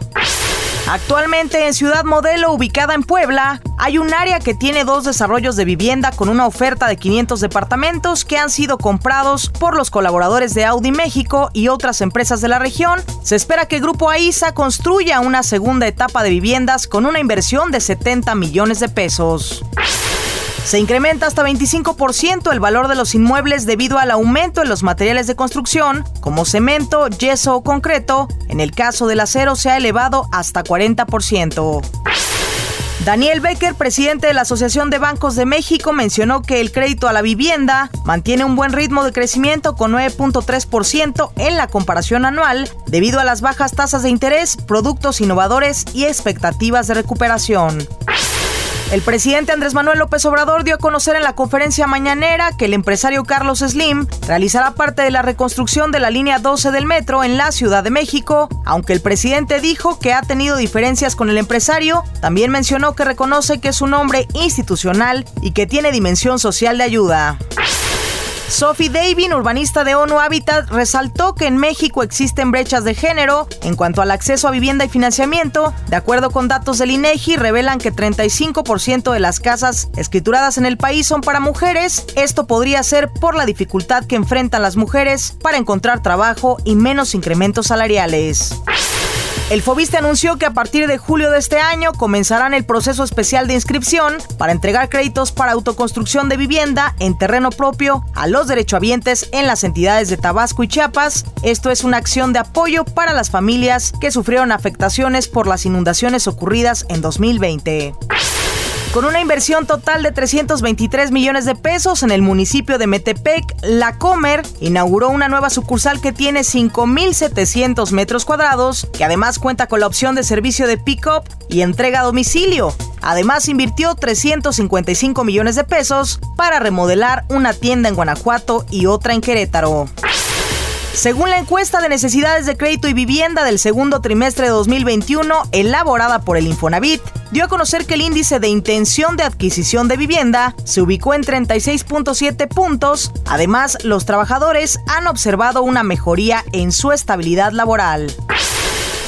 [SPEAKER 7] Actualmente en Ciudad Modelo, ubicada en Puebla, hay un área que tiene dos desarrollos de vivienda con una oferta de 500 departamentos que han sido comprados por los colaboradores de Audi México y otras empresas de la región. Se espera que Grupo AISA construya una segunda etapa de viviendas con una inversión de 70 millones de pesos. Se incrementa hasta 25% el valor de los inmuebles debido al aumento en los materiales de construcción, como cemento, yeso o concreto. En el caso del acero se ha elevado hasta 40%. Daniel Becker, presidente de la Asociación de Bancos de México, mencionó que el crédito a la vivienda mantiene un buen ritmo de crecimiento con 9.3% en la comparación anual debido a las bajas tasas de interés, productos innovadores y expectativas de recuperación. El presidente Andrés Manuel López Obrador dio a conocer en la conferencia mañanera que el empresario Carlos Slim realizará parte de la reconstrucción de la línea 12 del metro en la Ciudad de México, aunque el presidente dijo que ha tenido diferencias con el empresario, también mencionó que reconoce que es un hombre institucional y que tiene dimensión social de ayuda. Sophie Davin, urbanista de ONU Habitat, resaltó que en México existen brechas de género en cuanto al acceso a vivienda y financiamiento. De acuerdo con datos del INEGI, revelan que 35% de las casas escrituradas en el país son para mujeres. Esto podría ser por la dificultad que enfrentan las mujeres para encontrar trabajo y menos incrementos salariales. El Fobiste anunció que a partir de julio de este año comenzarán el proceso especial de inscripción para entregar créditos para autoconstrucción de vivienda en terreno propio a los derechohabientes en las entidades de Tabasco y Chiapas. Esto es una acción de apoyo para las familias que sufrieron afectaciones por las inundaciones ocurridas en 2020. Con una inversión total de 323 millones de pesos en el municipio de Metepec, La Comer inauguró una nueva sucursal que tiene 5.700 metros cuadrados, que además cuenta con la opción de servicio de pick-up y entrega a domicilio. Además, invirtió 355 millones de pesos para remodelar una tienda en Guanajuato y otra en Querétaro. Según la encuesta de necesidades de crédito y vivienda del segundo trimestre de 2021, elaborada por el Infonavit, dio a conocer que el índice de intención de adquisición de vivienda se ubicó en 36.7 puntos. Además, los trabajadores han observado una mejoría en su estabilidad laboral.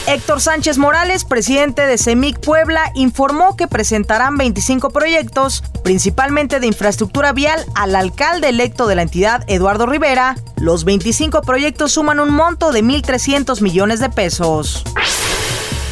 [SPEAKER 7] Héctor Sánchez Morales, presidente de CEMIC Puebla, informó que presentarán 25 proyectos, principalmente de infraestructura vial, al alcalde electo de la entidad, Eduardo Rivera. Los 25 proyectos suman un monto de 1.300 millones de pesos.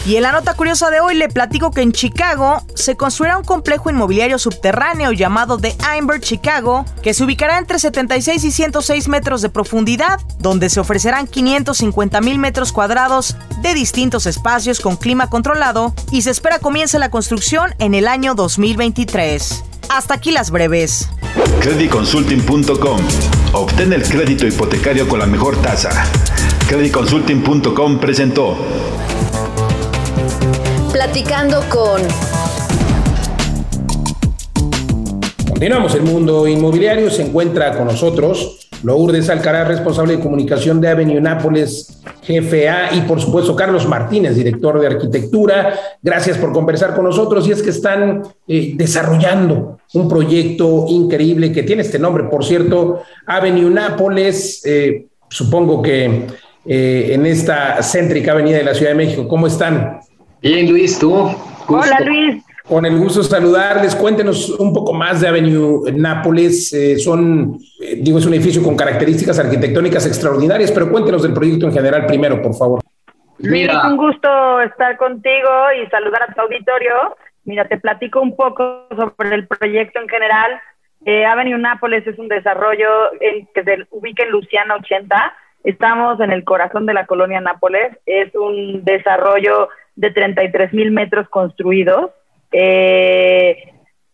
[SPEAKER 7] Y en la nota curiosa de hoy le platico que en Chicago se construirá un complejo inmobiliario subterráneo llamado The Amber Chicago, que se ubicará entre 76 y 106 metros de profundidad, donde se ofrecerán 550 mil metros cuadrados de distintos espacios con clima controlado y se espera comience la construcción en el año 2023. Hasta aquí las breves.
[SPEAKER 2] Creditconsulting.com. Obtén el crédito hipotecario con la mejor tasa. Creditconsulting.com presentó.
[SPEAKER 1] Platicando con...
[SPEAKER 3] Continuamos el mundo inmobiliario. Se encuentra con nosotros Lourdes Alcaraz, responsable de comunicación de Avenue Nápoles GFA, y por supuesto Carlos Martínez, director de arquitectura. Gracias por conversar con nosotros. Y es que están eh, desarrollando un proyecto increíble que tiene este nombre, por cierto, Avenue Nápoles. Eh, supongo que eh, en esta céntrica avenida de la Ciudad de México. ¿Cómo están?
[SPEAKER 8] Bien, Luis, tú.
[SPEAKER 9] Hola, Luis.
[SPEAKER 3] Con el gusto de saludarles. Cuéntenos un poco más de Avenue Nápoles. Eh, son, eh, digo, es un edificio con características arquitectónicas extraordinarias, pero cuéntenos del proyecto en general primero, por favor.
[SPEAKER 9] Mira. Es un gusto estar contigo y saludar a tu auditorio. Mira, te platico un poco sobre el proyecto en general. Eh, Avenue Nápoles es un desarrollo que se ubica en Luciana 80. Estamos en el corazón de la colonia Nápoles. Es un desarrollo de 33 mil metros construidos. Eh,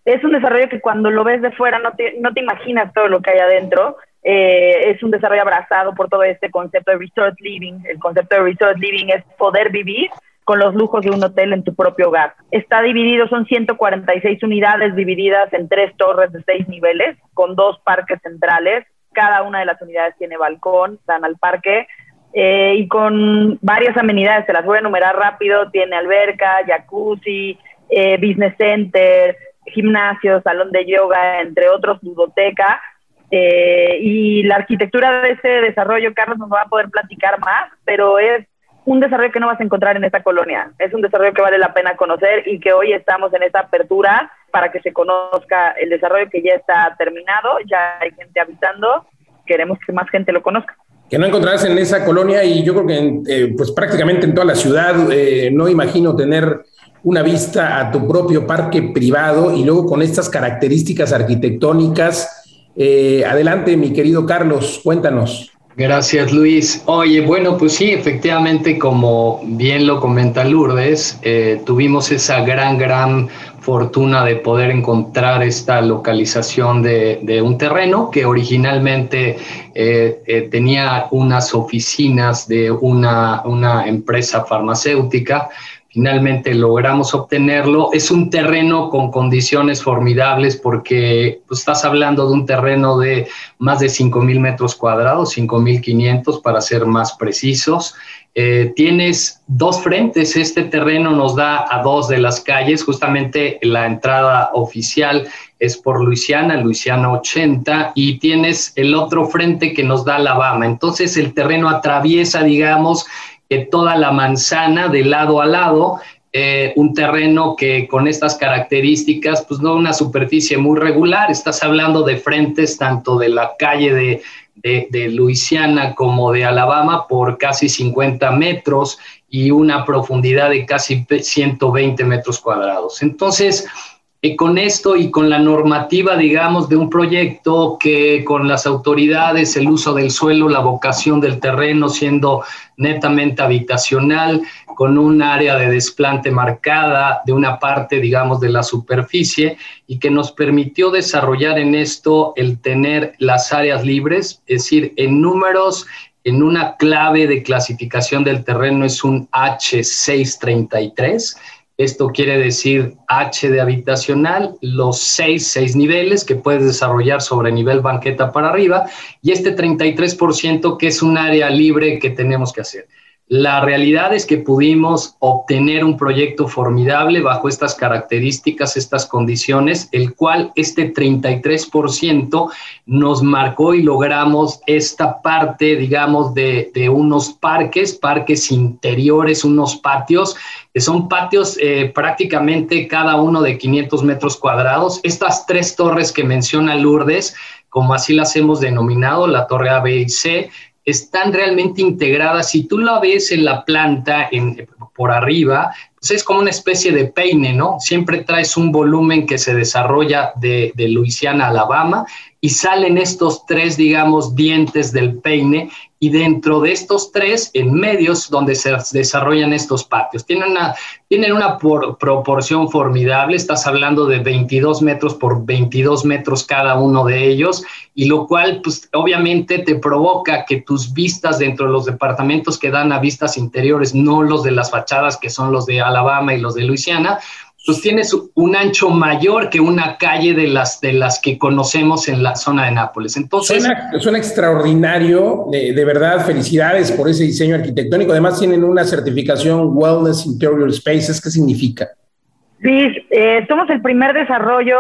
[SPEAKER 9] es un desarrollo que cuando lo ves de fuera no te, no te imaginas todo lo que hay adentro. Eh, es un desarrollo abrazado por todo este concepto de resort living. El concepto de resort living es poder vivir con los lujos de un hotel en tu propio hogar. Está dividido, son 146 unidades divididas en tres torres de seis niveles, con dos parques centrales. Cada una de las unidades tiene balcón, dan al parque. Eh, y con varias amenidades, se las voy a enumerar rápido, tiene alberca, jacuzzi, eh, business center, gimnasio, salón de yoga, entre otros, ludoteca. Eh, y la arquitectura de ese desarrollo, Carlos nos va a poder platicar más, pero es un desarrollo que no vas a encontrar en esta colonia. Es un desarrollo que vale la pena conocer y que hoy estamos en esta apertura para que se conozca el desarrollo que ya está terminado, ya hay gente habitando, queremos que más gente lo conozca
[SPEAKER 3] que no encontrarás en esa colonia y yo creo que eh, pues prácticamente en toda la ciudad eh, no imagino tener una vista a tu propio parque privado y luego con estas características arquitectónicas. Eh, adelante, mi querido Carlos, cuéntanos.
[SPEAKER 4] Gracias, Luis. Oye, bueno, pues sí, efectivamente, como bien lo comenta Lourdes, tuvimos esa gran, gran fortuna de poder encontrar esta localización de, un terreno que originalmente eh, eh, tenía unas oficinas de una, una empresa farmacéutica finalmente logramos obtenerlo. Es un terreno con condiciones formidables porque pues, estás hablando de un terreno de más de 5.000 metros cuadrados, 5.500 para ser más precisos. Eh, tienes dos frentes, este terreno nos da a dos de las calles, justamente la entrada oficial es por Luisiana, Luisiana 80, y tienes el otro frente que nos da Alabama. Entonces el terreno atraviesa, digamos, toda la manzana de lado a lado, eh, un terreno que con estas características, pues no una superficie muy regular, estás hablando de frentes tanto de la calle de, de, de Luisiana como de Alabama por casi 50 metros y una profundidad de casi 120 metros cuadrados. Entonces, y con esto y con la normativa, digamos, de un proyecto que con las autoridades, el uso del suelo, la vocación del terreno siendo netamente habitacional, con un área de desplante marcada de una parte, digamos, de la superficie y que nos permitió desarrollar en esto el tener las áreas libres, es decir, en números, en una clave de clasificación del terreno es un H633 esto quiere decir H de habitacional, los seis, seis niveles que puedes desarrollar sobre nivel banqueta para arriba y este 33% que es un área libre que tenemos que hacer. La realidad es que pudimos obtener un proyecto formidable bajo estas características, estas condiciones, el cual este 33% nos marcó y logramos esta parte, digamos, de, unos parques, parques interiores, unos patios, que son patios eh, prácticamente cada uno de 500 metros cuadrados. Estas tres torres que menciona Lourdes, como así las hemos denominado, la torre A, B y C, están realmente integradas. Si tú la ves en la planta, en, por arriba, pues es como una especie de peine, ¿no? Siempre traes un volumen que se desarrolla de, de Luisiana Alabama y salen estos tres, digamos, dientes del peine y dentro de estos tres, en medios donde se desarrollan estos patios. Tienen una, tienen una proporción formidable, estás hablando de 22 metros por 22 metros cada uno de ellos, y lo cual, pues obviamente te provoca que tus vistas dentro de los departamentos que dan a vistas interiores, no los de las fachadas que son los de Alabama y los de Luisiana, pues tienes un ancho mayor que una calle de las, de las que conocemos en la zona de Nápoles. Entonces,
[SPEAKER 3] suena, extraordinario, de, verdad, felicidades por ese diseño arquitectónico. Además tienen una certificación Wellness Interior Spaces. ¿Qué significa?
[SPEAKER 9] Sí, eh, somos el primer desarrollo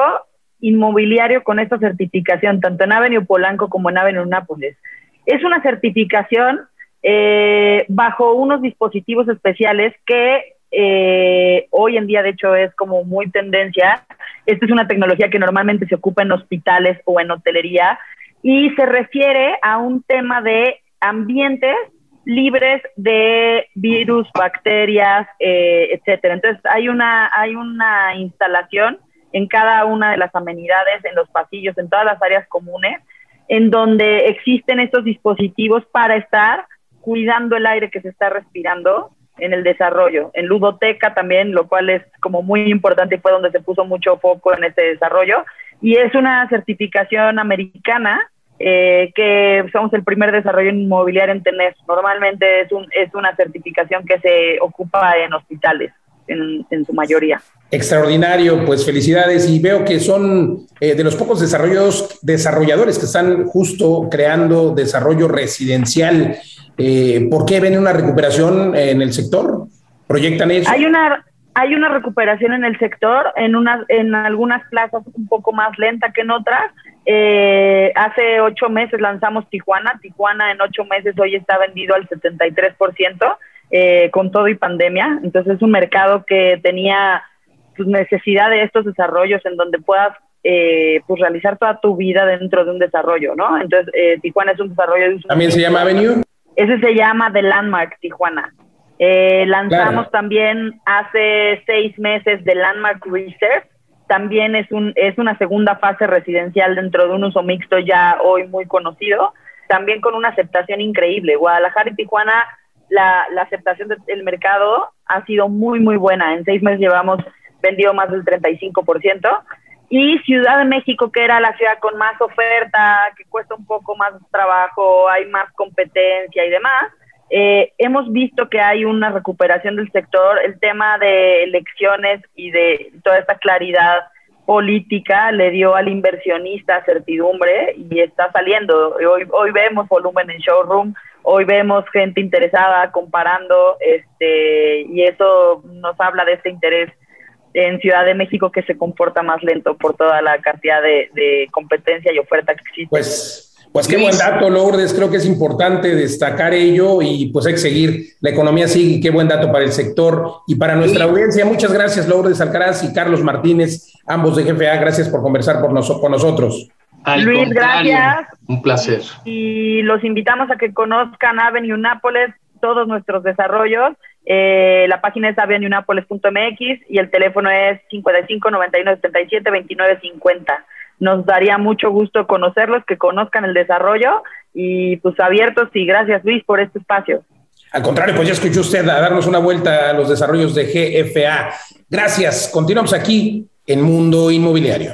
[SPEAKER 9] inmobiliario con esta certificación, tanto en Avenue Polanco como en Avenue Nápoles. Es una certificación eh, bajo unos dispositivos especiales que eh, hoy en día de hecho es como muy tendencia. Esta es una tecnología que normalmente se ocupa en hospitales o en hotelería y se refiere a un tema de ambientes libres de virus, bacterias, eh, etcétera. Entonces hay una hay una instalación en cada una de las amenidades, en los pasillos, en todas las áreas comunes, en donde existen estos dispositivos para estar cuidando el aire que se está respirando en el desarrollo. En ludoteca también, lo cual es como muy importante y fue donde se puso mucho foco en este desarrollo. Y es una certificación americana eh, que somos el primer desarrollo inmobiliario en tener. Normalmente es, un, es una certificación que se ocupa en hospitales. En, en, su mayoría.
[SPEAKER 3] Extraordinario, pues felicidades y veo que son eh, de los pocos desarrollos, desarrolladores que están justo creando desarrollo residencial eh, ¿Por qué ven una recuperación en el sector? ¿Proyectan eso?
[SPEAKER 9] Hay una, hay una recuperación en el sector, en, unas, en algunas plazas un poco más lenta que en otras. Eh, hace ocho meses lanzamos Tijuana. Tijuana en ocho meses hoy está vendido al 73% eh, con todo y pandemia. Entonces es un mercado que tenía pues, necesidad de estos desarrollos en donde puedas eh, pues realizar toda tu vida dentro de un desarrollo, ¿no? Entonces, eh, Tijuana es un desarrollo de
[SPEAKER 3] ¿También se llama Avenue?
[SPEAKER 9] Ese se llama The Landmark Tijuana. Eh, lanzamos también hace seis meses de Landmark Research, también es, un, es una segunda fase residencial dentro de un uso mixto ya hoy muy conocido, también con una aceptación increíble. Guadalajara y Tijuana, la, la aceptación del mercado ha sido muy, muy buena. En seis meses llevamos vendido más del 35%. Y Ciudad de México, que era la ciudad con más oferta, que cuesta un poco más trabajo, hay más competencia y demás, eh, hemos visto que hay una recuperación del sector, el tema de elecciones y de toda esta claridad política le dio al inversionista certidumbre y está saliendo. Hoy, hoy vemos volumen en showroom, hoy vemos gente interesada comparando, este, y eso nos habla de este interés en Ciudad de México que se comporta más lento por toda la cantidad de, de competencia y oferta que existe.
[SPEAKER 3] Pues pues qué buen dato, Lourdes. Creo que es importante destacar ello y pues hay que seguir. La economía sigue qué buen dato para el sector y para nuestra audiencia. Muchas gracias, Lourdes Alcaraz y Carlos Martínez, ambos de GFA. Gracias por conversar por con nosotros.
[SPEAKER 9] Luis, gracias.
[SPEAKER 8] Un placer.
[SPEAKER 9] Y los invitamos a que conozcan Avenue Nápoles, todos nuestros desarrollos. Eh, la página es avenuenapoles.mx y el teléfono es 55 91 77 29 50 nos daría mucho gusto conocerlos, que conozcan el desarrollo y pues abiertos y gracias Luis por este espacio.
[SPEAKER 3] Al contrario, pues ya escuchó usted a darnos una vuelta a los desarrollos de GFA. Gracias. Continuamos aquí en Mundo Inmobiliario.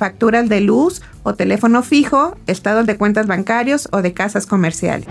[SPEAKER 10] facturas de luz o teléfono fijo, estados de cuentas bancarios o de casas comerciales.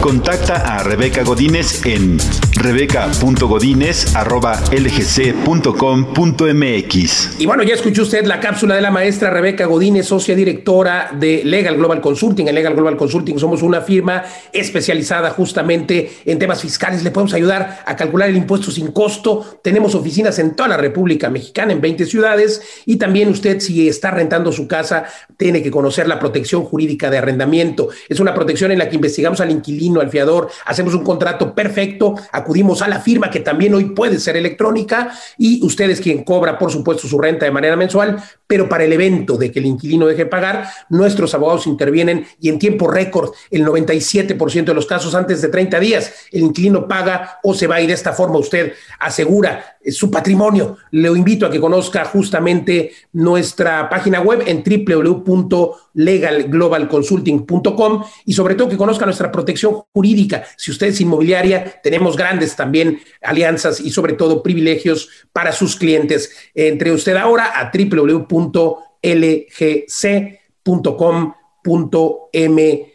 [SPEAKER 2] Contacta a Rebeca Godínez en rebeca.godínez.lgc.com.mx.
[SPEAKER 3] Y bueno, ya escuchó usted la cápsula de la maestra Rebeca Godínez, socia directora de Legal Global Consulting. En Legal Global Consulting somos una firma especializada justamente en temas fiscales. Le podemos ayudar a calcular el impuesto sin costo. Tenemos oficinas en toda la República Mexicana, en 20 ciudades. Y también usted, si está rentando su casa, tiene que conocer la protección jurídica de arrendamiento. Es una protección en la que investigamos al inquilino, al fiador, hacemos un contrato perfecto, acudimos a la firma que también hoy puede ser electrónica y usted es quien cobra, por supuesto, su renta de manera mensual, pero para el evento de que el inquilino deje pagar, nuestros abogados intervienen y en tiempo récord, el 97% de los casos antes de 30 días, el inquilino paga o se va y de esta forma usted asegura su patrimonio. Le invito a que conozca justamente nuestra página web en www.legalglobalconsulting.com y sobre todo que conozca nuestra protección jurídica. Si usted es inmobiliaria, tenemos grandes también alianzas y sobre todo privilegios para sus clientes. Entre usted ahora a www.lgc.com.mx.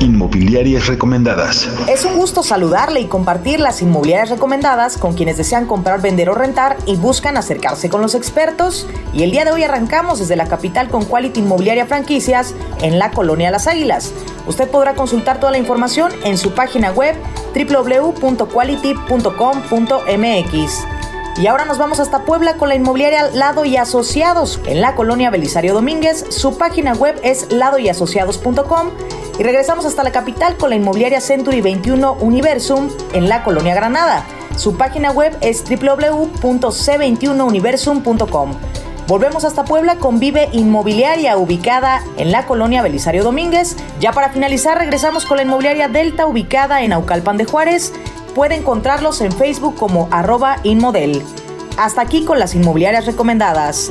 [SPEAKER 2] Inmobiliarias recomendadas.
[SPEAKER 7] Es un gusto saludarle y compartir las inmobiliarias recomendadas con quienes desean comprar, vender o rentar y buscan acercarse con los expertos. Y el día de hoy arrancamos desde la capital con Quality Inmobiliaria Franquicias en la Colonia Las Águilas. Usted podrá consultar toda la información en su página web www.quality.com.mx. Y ahora nos vamos hasta Puebla con la inmobiliaria Lado y Asociados en la colonia Belisario Domínguez. Su página web es ladoyasociados.com. Y regresamos hasta la capital con la inmobiliaria Century 21 Universum en la colonia Granada. Su página web es www.c21universum.com. Volvemos hasta Puebla con Vive Inmobiliaria, ubicada en la colonia Belisario Domínguez. Ya para finalizar, regresamos con la inmobiliaria Delta, ubicada en Aucalpan de Juárez puede encontrarlos en Facebook como arroba inmodel. Hasta aquí con las inmobiliarias recomendadas.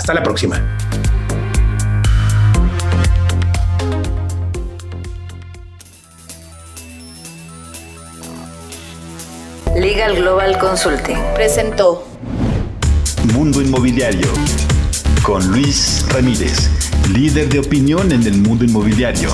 [SPEAKER 3] Hasta la próxima.
[SPEAKER 1] Legal Global Consulting
[SPEAKER 7] presentó
[SPEAKER 2] Mundo Inmobiliario con Luis Ramírez, líder de opinión en el mundo inmobiliario.